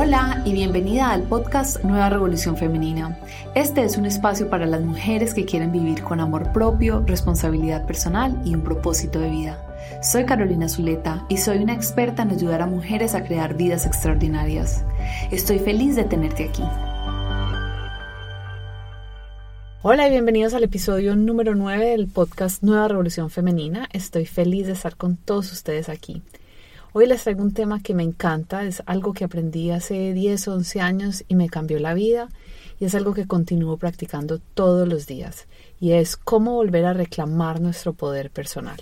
Hola y bienvenida al podcast Nueva Revolución Femenina. Este es un espacio para las mujeres que quieren vivir con amor propio, responsabilidad personal y un propósito de vida. Soy Carolina Zuleta y soy una experta en ayudar a mujeres a crear vidas extraordinarias. Estoy feliz de tenerte aquí. Hola y bienvenidos al episodio número 9 del podcast Nueva Revolución Femenina. Estoy feliz de estar con todos ustedes aquí. Hoy les traigo un tema que me encanta, es algo que aprendí hace 10 o 11 años y me cambió la vida y es algo que continúo practicando todos los días y es cómo volver a reclamar nuestro poder personal.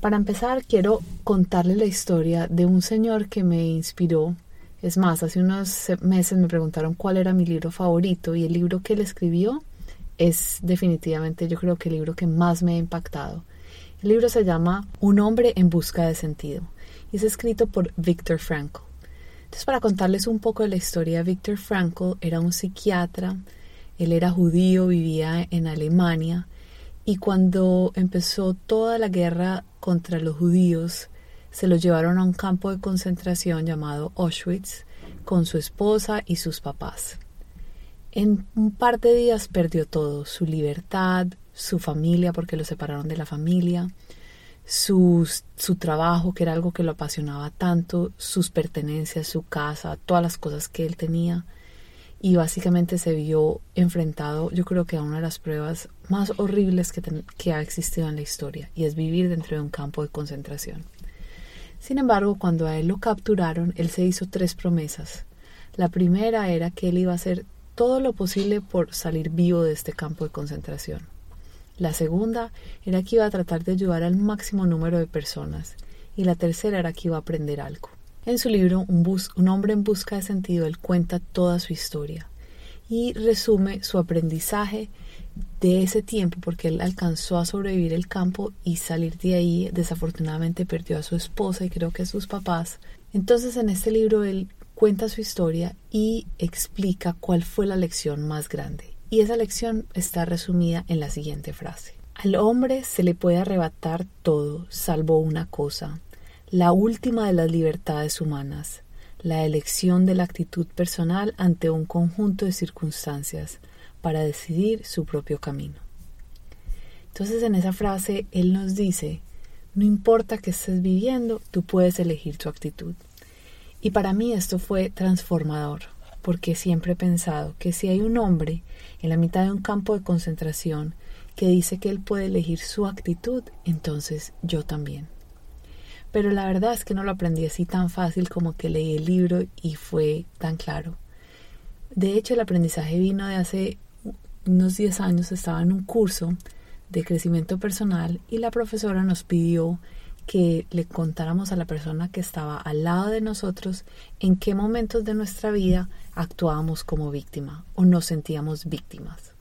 Para empezar, quiero contarles la historia de un señor que me inspiró. Es más, hace unos meses me preguntaron cuál era mi libro favorito y el libro que él escribió es definitivamente yo creo que el libro que más me ha impactado. El libro se llama Un hombre en busca de sentido y es escrito por Viktor Frankl. Entonces, para contarles un poco de la historia, Viktor Frankl era un psiquiatra, él era judío, vivía en Alemania y cuando empezó toda la guerra contra los judíos, se los llevaron a un campo de concentración llamado Auschwitz con su esposa y sus papás. En un par de días perdió todo, su libertad, su familia porque lo separaron de la familia, su, su trabajo que era algo que lo apasionaba tanto, sus pertenencias, su casa, todas las cosas que él tenía y básicamente se vio enfrentado yo creo que a una de las pruebas más horribles que, que ha existido en la historia y es vivir dentro de un campo de concentración. Sin embargo, cuando a él lo capturaron, él se hizo tres promesas. La primera era que él iba a hacer todo lo posible por salir vivo de este campo de concentración. La segunda era que iba a tratar de ayudar al máximo número de personas. Y la tercera era que iba a aprender algo. En su libro un, hombre en busca de sentido, él cuenta toda su historia y resume su aprendizaje de ese tiempo porque él alcanzó a sobrevivir el campo y salir de ahí. Desafortunadamente perdió a su esposa y creo que a sus papás. Entonces en este libro él cuenta su historia y explica cuál fue la lección más grande. Y esa lección está resumida en la siguiente frase. Al hombre se le puede arrebatar todo, salvo una cosa, la última de las libertades humanas, la elección de la actitud personal ante un conjunto de circunstancias para decidir su propio camino. Entonces en esa frase él nos dice, no importa que estés viviendo, tú puedes elegir tu actitud. Y para mí esto fue transformador, porque siempre he pensado que si hay un hombre en la mitad de un campo de concentración que dice que él puede elegir su actitud, entonces yo también. Pero la verdad es que no lo aprendí así tan fácil como que leí el libro y fue tan claro. De hecho, el aprendizaje vino de hace unos 10 años, estaba en un curso de crecimiento personal y la profesora nos pidió que le contáramos a la persona que estaba al lado de nosotros en qué momentos de nuestra vida actuábamos como víctima o nos sentíamos víctimas.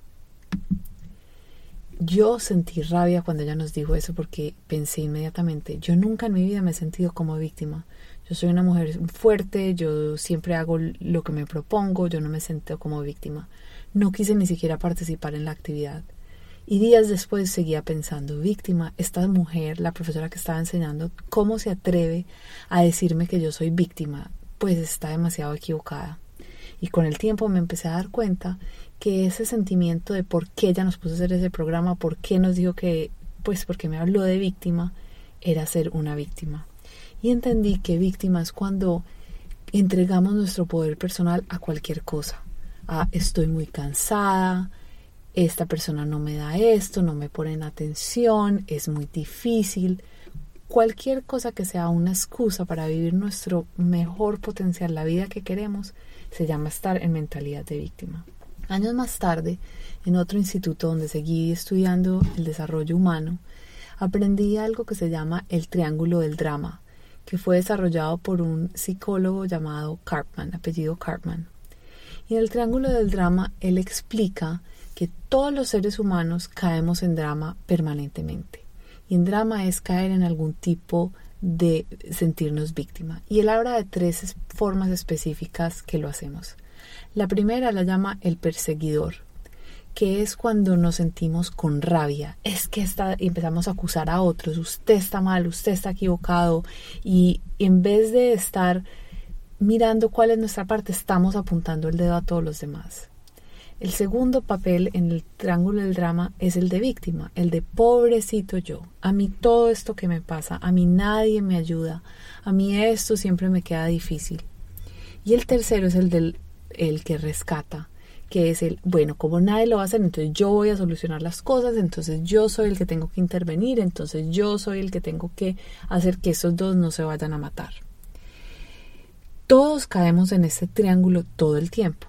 Yo sentí rabia cuando ella nos dijo eso porque pensé inmediatamente, yo nunca en mi vida me he sentido como víctima. Yo soy una mujer fuerte, yo siempre hago lo que me propongo, yo no me siento como víctima. No quise ni siquiera participar en la actividad. Y días después seguía pensando, víctima, esta mujer, la profesora que estaba enseñando, ¿cómo se atreve a decirme que yo soy víctima? Pues está demasiado equivocada. Y con el tiempo me empecé a dar cuenta que ese sentimiento de por qué ella nos puso a hacer ese programa, por qué nos dijo que, pues porque me habló de víctima, era ser una víctima. Y entendí que víctima es cuando entregamos nuestro poder personal a cualquier cosa. A estoy muy cansada, esta persona no me da esto, no me ponen atención, es muy difícil. Cualquier cosa que sea una excusa para vivir nuestro mejor potencial, la vida que queremos, se llama estar en mentalidad de víctima. Años más tarde, en otro instituto donde seguí estudiando el desarrollo humano, aprendí algo que se llama el triángulo del drama, que fue desarrollado por un psicólogo llamado Cartman, apellido Cartman. Y en el triángulo del drama él explica que todos los seres humanos caemos en drama permanentemente. Y en drama es caer en algún tipo de sentirnos víctima. Y él habla de tres formas específicas que lo hacemos. La primera la llama el perseguidor, que es cuando nos sentimos con rabia. Es que está, empezamos a acusar a otros, usted está mal, usted está equivocado, y en vez de estar mirando cuál es nuestra parte, estamos apuntando el dedo a todos los demás. El segundo papel en el triángulo del drama es el de víctima, el de pobrecito yo. A mí todo esto que me pasa, a mí nadie me ayuda, a mí esto siempre me queda difícil. Y el tercero es el del el que rescata, que es el, bueno, como nadie lo va a hacer, entonces yo voy a solucionar las cosas, entonces yo soy el que tengo que intervenir, entonces yo soy el que tengo que hacer que esos dos no se vayan a matar. Todos caemos en este triángulo todo el tiempo.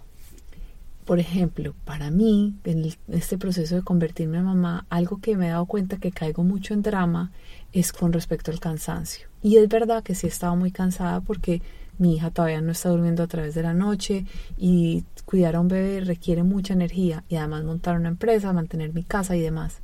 Por ejemplo, para mí, en este proceso de convertirme en mamá, algo que me he dado cuenta que caigo mucho en drama es con respecto al cansancio. Y es verdad que sí he estado muy cansada porque mi hija todavía no está durmiendo a través de la noche y cuidar a un bebé requiere mucha energía y además montar una empresa, mantener mi casa y demás.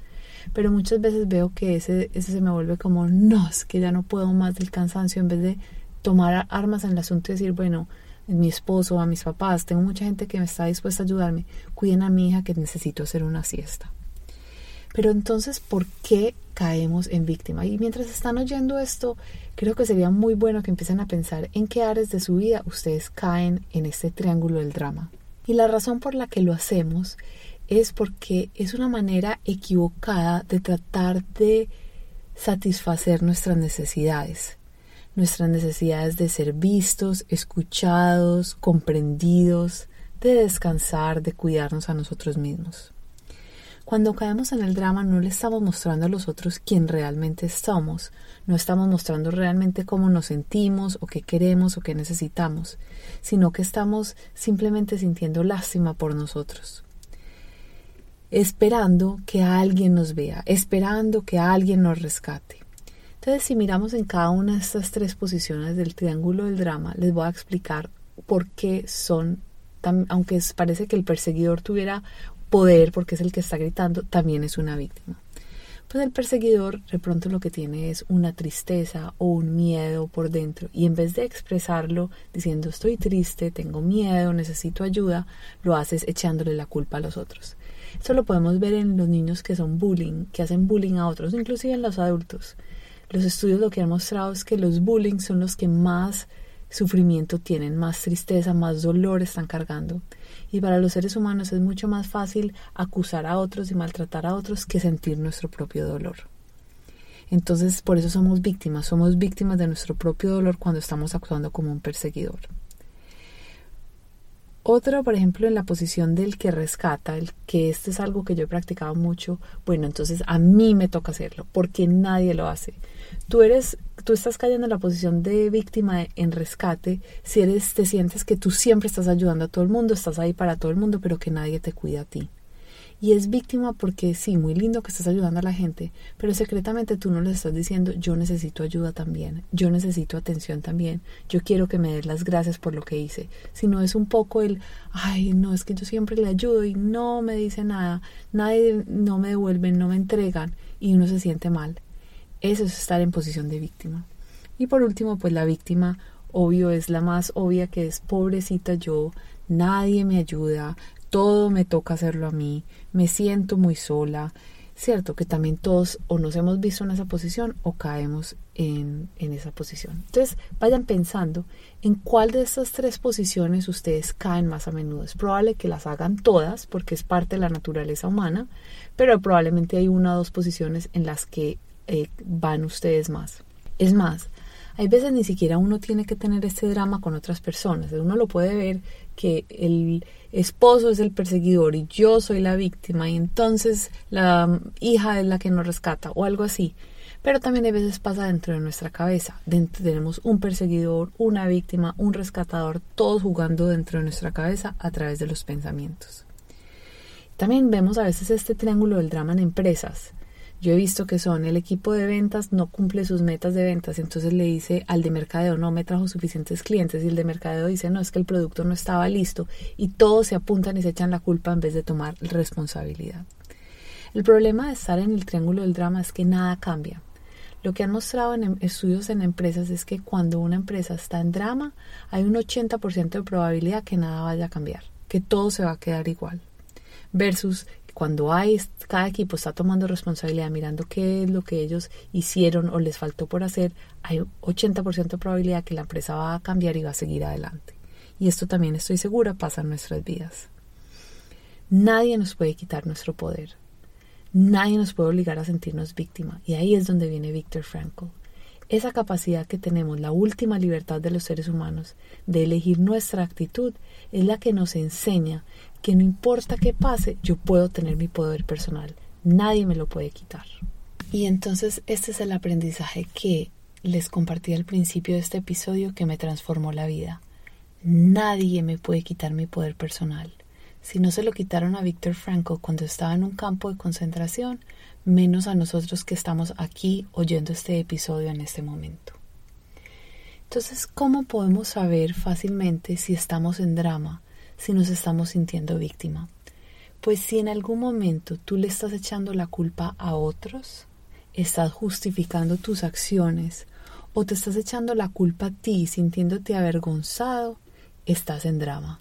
Pero muchas veces veo que ese, ese se me vuelve como, no, es que ya no puedo más del cansancio en vez de tomar armas en el asunto y decir, bueno, mi esposo, a mis papás, tengo mucha gente que me está dispuesta a ayudarme, cuiden a mi hija que necesito hacer una siesta. Pero entonces, ¿por qué caemos en víctima? Y mientras están oyendo esto, creo que sería muy bueno que empiecen a pensar en qué áreas de su vida ustedes caen en este triángulo del drama. Y la razón por la que lo hacemos es porque es una manera equivocada de tratar de satisfacer nuestras necesidades. Nuestras necesidades de ser vistos, escuchados, comprendidos, de descansar, de cuidarnos a nosotros mismos. Cuando caemos en el drama no le estamos mostrando a los otros quién realmente somos, no estamos mostrando realmente cómo nos sentimos o qué queremos o qué necesitamos, sino que estamos simplemente sintiendo lástima por nosotros, esperando que alguien nos vea, esperando que alguien nos rescate. Entonces, si miramos en cada una de estas tres posiciones del triángulo del drama, les voy a explicar por qué son aunque parece que el perseguidor tuviera poder, porque es el que está gritando, también es una víctima. Pues el perseguidor de pronto lo que tiene es una tristeza o un miedo por dentro y en vez de expresarlo diciendo estoy triste, tengo miedo, necesito ayuda, lo haces echándole la culpa a los otros. Esto lo podemos ver en los niños que son bullying, que hacen bullying a otros, inclusive en los adultos. Los estudios lo que han mostrado es que los bullying son los que más sufrimiento tienen, más tristeza, más dolor están cargando. Y para los seres humanos es mucho más fácil acusar a otros y maltratar a otros que sentir nuestro propio dolor. Entonces, por eso somos víctimas, somos víctimas de nuestro propio dolor cuando estamos actuando como un perseguidor. Otro, por ejemplo, en la posición del que rescata, el que esto es algo que yo he practicado mucho, bueno, entonces a mí me toca hacerlo, porque nadie lo hace. Tú eres, tú estás cayendo en la posición de víctima en rescate si eres, te sientes que tú siempre estás ayudando a todo el mundo, estás ahí para todo el mundo, pero que nadie te cuida a ti y es víctima porque sí, muy lindo que estás ayudando a la gente, pero secretamente tú no le estás diciendo yo necesito ayuda también, yo necesito atención también, yo quiero que me des las gracias por lo que hice, sino es un poco el, ay, no, es que yo siempre le ayudo y no me dice nada, nadie no me devuelven, no me entregan y uno se siente mal. Eso es estar en posición de víctima. Y por último, pues la víctima, obvio, es la más obvia que es pobrecita yo, nadie me ayuda, todo me toca hacerlo a mí, me siento muy sola, cierto que también todos o nos hemos visto en esa posición o caemos en, en, esa posición. Entonces vayan pensando en cuál de estas tres posiciones ustedes caen más a menudo. Es probable que las hagan todas porque es parte de la naturaleza humana, pero probablemente hay una o dos posiciones en las que eh, van ustedes más. Es más, hay veces ni siquiera uno tiene que tener este drama con otras personas. Uno lo puede ver que el esposo es el perseguidor y yo soy la víctima y entonces la hija es la que nos rescata o algo así. Pero también a veces pasa dentro de nuestra cabeza. Dentro tenemos un perseguidor, una víctima, un rescatador, todos jugando dentro de nuestra cabeza a través de los pensamientos. También vemos a veces este triángulo del drama en empresas. Yo he visto que son el equipo de ventas no cumple sus metas de ventas, entonces le dice al de mercadeo no me trajo suficientes clientes y el de mercadeo dice no es que el producto no estaba listo y todos se apuntan y se echan la culpa en vez de tomar responsabilidad. El problema de estar en el triángulo del drama es que nada cambia. Lo que han mostrado en em, estudios en empresas es que cuando una empresa está en drama hay un 80% de probabilidad que nada vaya a cambiar, que todo se va a quedar igual. Versus cuando hay, cada equipo está tomando responsabilidad, mirando qué es lo que ellos hicieron o les faltó por hacer, hay 80% de probabilidad que la empresa va a cambiar y va a seguir adelante. Y esto también estoy segura pasa en nuestras vidas. Nadie nos puede quitar nuestro poder. Nadie nos puede obligar a sentirnos víctima. Y ahí es donde viene Víctor Frankl. Esa capacidad que tenemos, la última libertad de los seres humanos, de elegir nuestra actitud, es la que nos enseña que no importa qué pase, yo puedo tener mi poder personal. Nadie me lo puede quitar. Y entonces este es el aprendizaje que les compartí al principio de este episodio que me transformó la vida. Nadie me puede quitar mi poder personal. Si no se lo quitaron a Víctor Franco cuando estaba en un campo de concentración, menos a nosotros que estamos aquí oyendo este episodio en este momento. Entonces, ¿cómo podemos saber fácilmente si estamos en drama, si nos estamos sintiendo víctima? Pues si en algún momento tú le estás echando la culpa a otros, estás justificando tus acciones o te estás echando la culpa a ti sintiéndote avergonzado, estás en drama.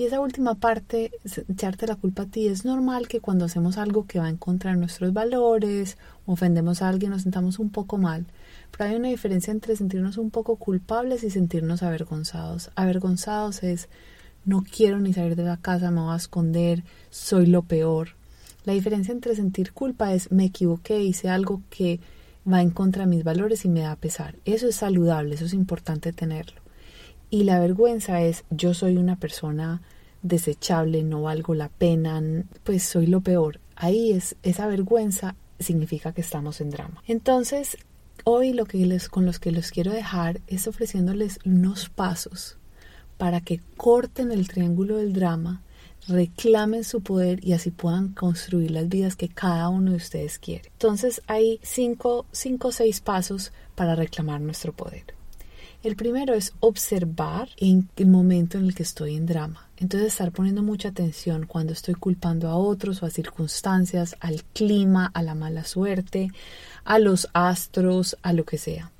Y esa última parte, echarte la culpa a ti, es normal que cuando hacemos algo que va en contra de nuestros valores, ofendemos a alguien, nos sentamos un poco mal. Pero hay una diferencia entre sentirnos un poco culpables y sentirnos avergonzados. Avergonzados es no quiero ni salir de la casa, me voy a esconder, soy lo peor. La diferencia entre sentir culpa es me equivoqué, hice algo que va en contra de mis valores y me da pesar. Eso es saludable, eso es importante tenerlo. Y la vergüenza es yo soy una persona desechable, no valgo la pena, pues soy lo peor. Ahí es esa vergüenza significa que estamos en drama. Entonces, hoy lo que les con los que los quiero dejar es ofreciéndoles unos pasos para que corten el triángulo del drama, reclamen su poder y así puedan construir las vidas que cada uno de ustedes quiere. Entonces hay cinco, cinco o seis pasos para reclamar nuestro poder. El primero es observar en el momento en el que estoy en drama. Entonces estar poniendo mucha atención cuando estoy culpando a otros o a circunstancias, al clima, a la mala suerte, a los astros, a lo que sea.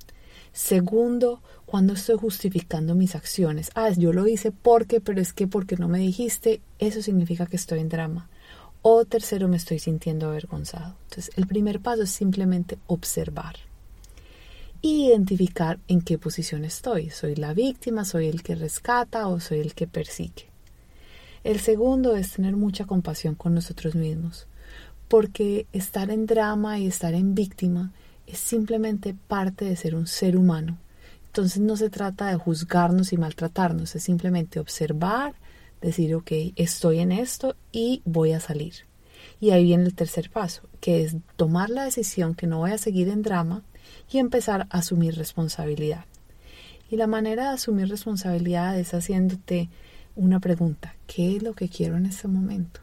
Segundo, cuando estoy justificando mis acciones. Ah, yo lo hice porque, pero es que porque no me dijiste, eso significa que estoy en drama. O tercero, me estoy sintiendo avergonzado. Entonces, el primer paso es simplemente observar identificar en qué posición estoy. ¿Soy la víctima, soy el que rescata o soy el que persigue? El segundo es tener mucha compasión con nosotros mismos, porque estar en drama y estar en víctima es simplemente parte de ser un ser humano. Entonces no se trata de juzgarnos y maltratarnos, es simplemente observar, decir, ok, estoy en esto y voy a salir. Y ahí viene el tercer paso, que es tomar la decisión que no voy a seguir en drama, y empezar a asumir responsabilidad. Y la manera de asumir responsabilidad es haciéndote una pregunta, ¿qué es lo que quiero en este momento?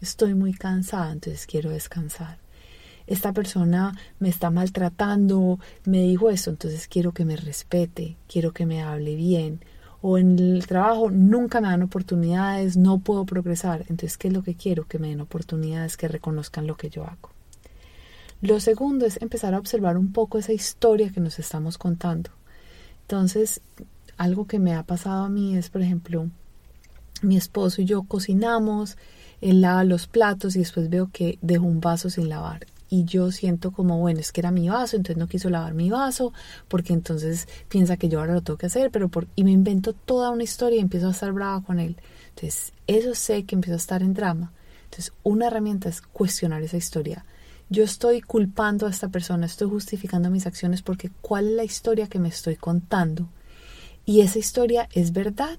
Estoy muy cansada, entonces quiero descansar. Esta persona me está maltratando, me dijo esto, entonces quiero que me respete, quiero que me hable bien. O en el trabajo nunca me dan oportunidades, no puedo progresar. Entonces, ¿qué es lo que quiero? Que me den oportunidades, que reconozcan lo que yo hago. Lo segundo es empezar a observar un poco esa historia que nos estamos contando. Entonces, algo que me ha pasado a mí es, por ejemplo, mi esposo y yo cocinamos, él lava los platos y después veo que dejo un vaso sin lavar. Y yo siento como, bueno, es que era mi vaso, entonces no quiso lavar mi vaso, porque entonces piensa que yo ahora lo tengo que hacer, pero por... y me invento toda una historia y empiezo a estar brava con él. Entonces, eso sé que empiezo a estar en drama. Entonces, una herramienta es cuestionar esa historia yo estoy culpando a esta persona, estoy justificando mis acciones porque cuál es la historia que me estoy contando. Y esa historia es verdad.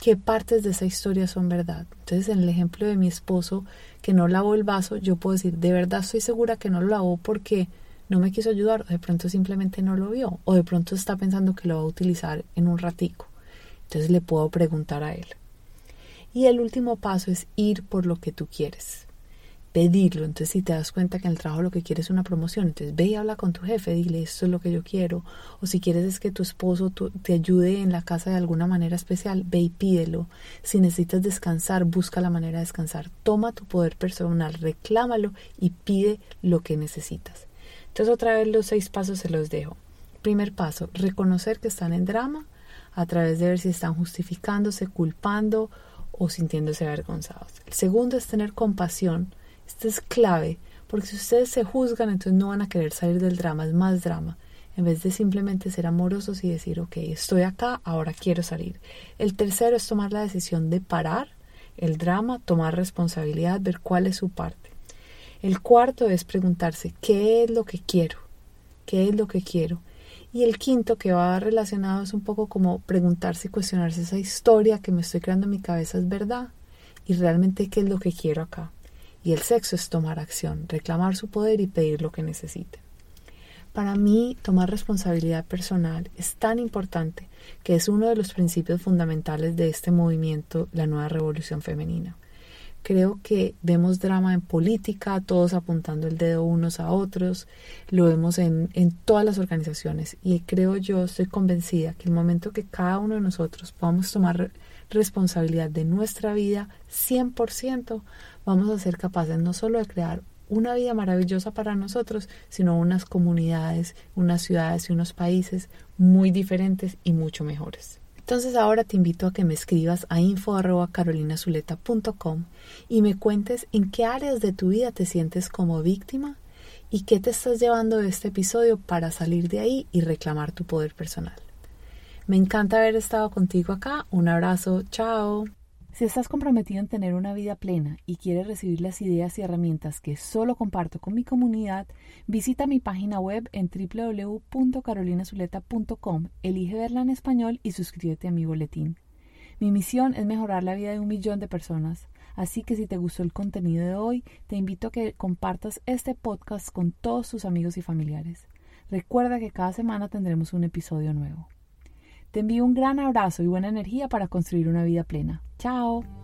¿Qué partes de esa historia son verdad? Entonces, en el ejemplo de mi esposo que no lavó el vaso, yo puedo decir, de verdad estoy segura que no lo lavó porque no me quiso ayudar, de pronto simplemente no lo vio, o de pronto está pensando que lo va a utilizar en un ratico. Entonces le puedo preguntar a él. Y el último paso es ir por lo que tú quieres pedirlo. Entonces, si te das cuenta que en el trabajo lo que quieres es una promoción, entonces ve y habla con tu jefe, dile esto es lo que yo quiero. O si quieres es que tu esposo te ayude en la casa de alguna manera especial, ve y pídelo. Si necesitas descansar, busca la manera de descansar. Toma tu poder personal, reclámalo y pide lo que necesitas. Entonces, otra vez los seis pasos se los dejo. Primer paso, reconocer que están en drama a través de ver si están justificándose, culpando o sintiéndose avergonzados. El segundo es tener compasión. Este es clave, porque si ustedes se juzgan, entonces no van a querer salir del drama, es más drama, en vez de simplemente ser amorosos y decir, ok, estoy acá, ahora quiero salir. El tercero es tomar la decisión de parar el drama, tomar responsabilidad, ver cuál es su parte. El cuarto es preguntarse, ¿qué es lo que quiero? ¿Qué es lo que quiero? Y el quinto que va relacionado es un poco como preguntarse y cuestionarse esa historia que me estoy creando en mi cabeza es verdad y realmente qué es lo que quiero acá. Y el sexo es tomar acción, reclamar su poder y pedir lo que necesite. Para mí, tomar responsabilidad personal es tan importante que es uno de los principios fundamentales de este movimiento, la nueva revolución femenina. Creo que vemos drama en política, todos apuntando el dedo unos a otros, lo vemos en, en todas las organizaciones y creo yo, estoy convencida que el momento que cada uno de nosotros podamos tomar responsabilidad de nuestra vida 100%, vamos a ser capaces no solo de crear una vida maravillosa para nosotros, sino unas comunidades, unas ciudades y unos países muy diferentes y mucho mejores. Entonces ahora te invito a que me escribas a info.carolinazuleta.com y me cuentes en qué áreas de tu vida te sientes como víctima y qué te estás llevando de este episodio para salir de ahí y reclamar tu poder personal. Me encanta haber estado contigo acá. Un abrazo. Chao. Si estás comprometido en tener una vida plena y quieres recibir las ideas y herramientas que solo comparto con mi comunidad, visita mi página web en www.carolinazuleta.com, elige verla en español y suscríbete a mi boletín. Mi misión es mejorar la vida de un millón de personas, así que si te gustó el contenido de hoy, te invito a que compartas este podcast con todos tus amigos y familiares. Recuerda que cada semana tendremos un episodio nuevo. Te envío un gran abrazo y buena energía para construir una vida plena. Chao.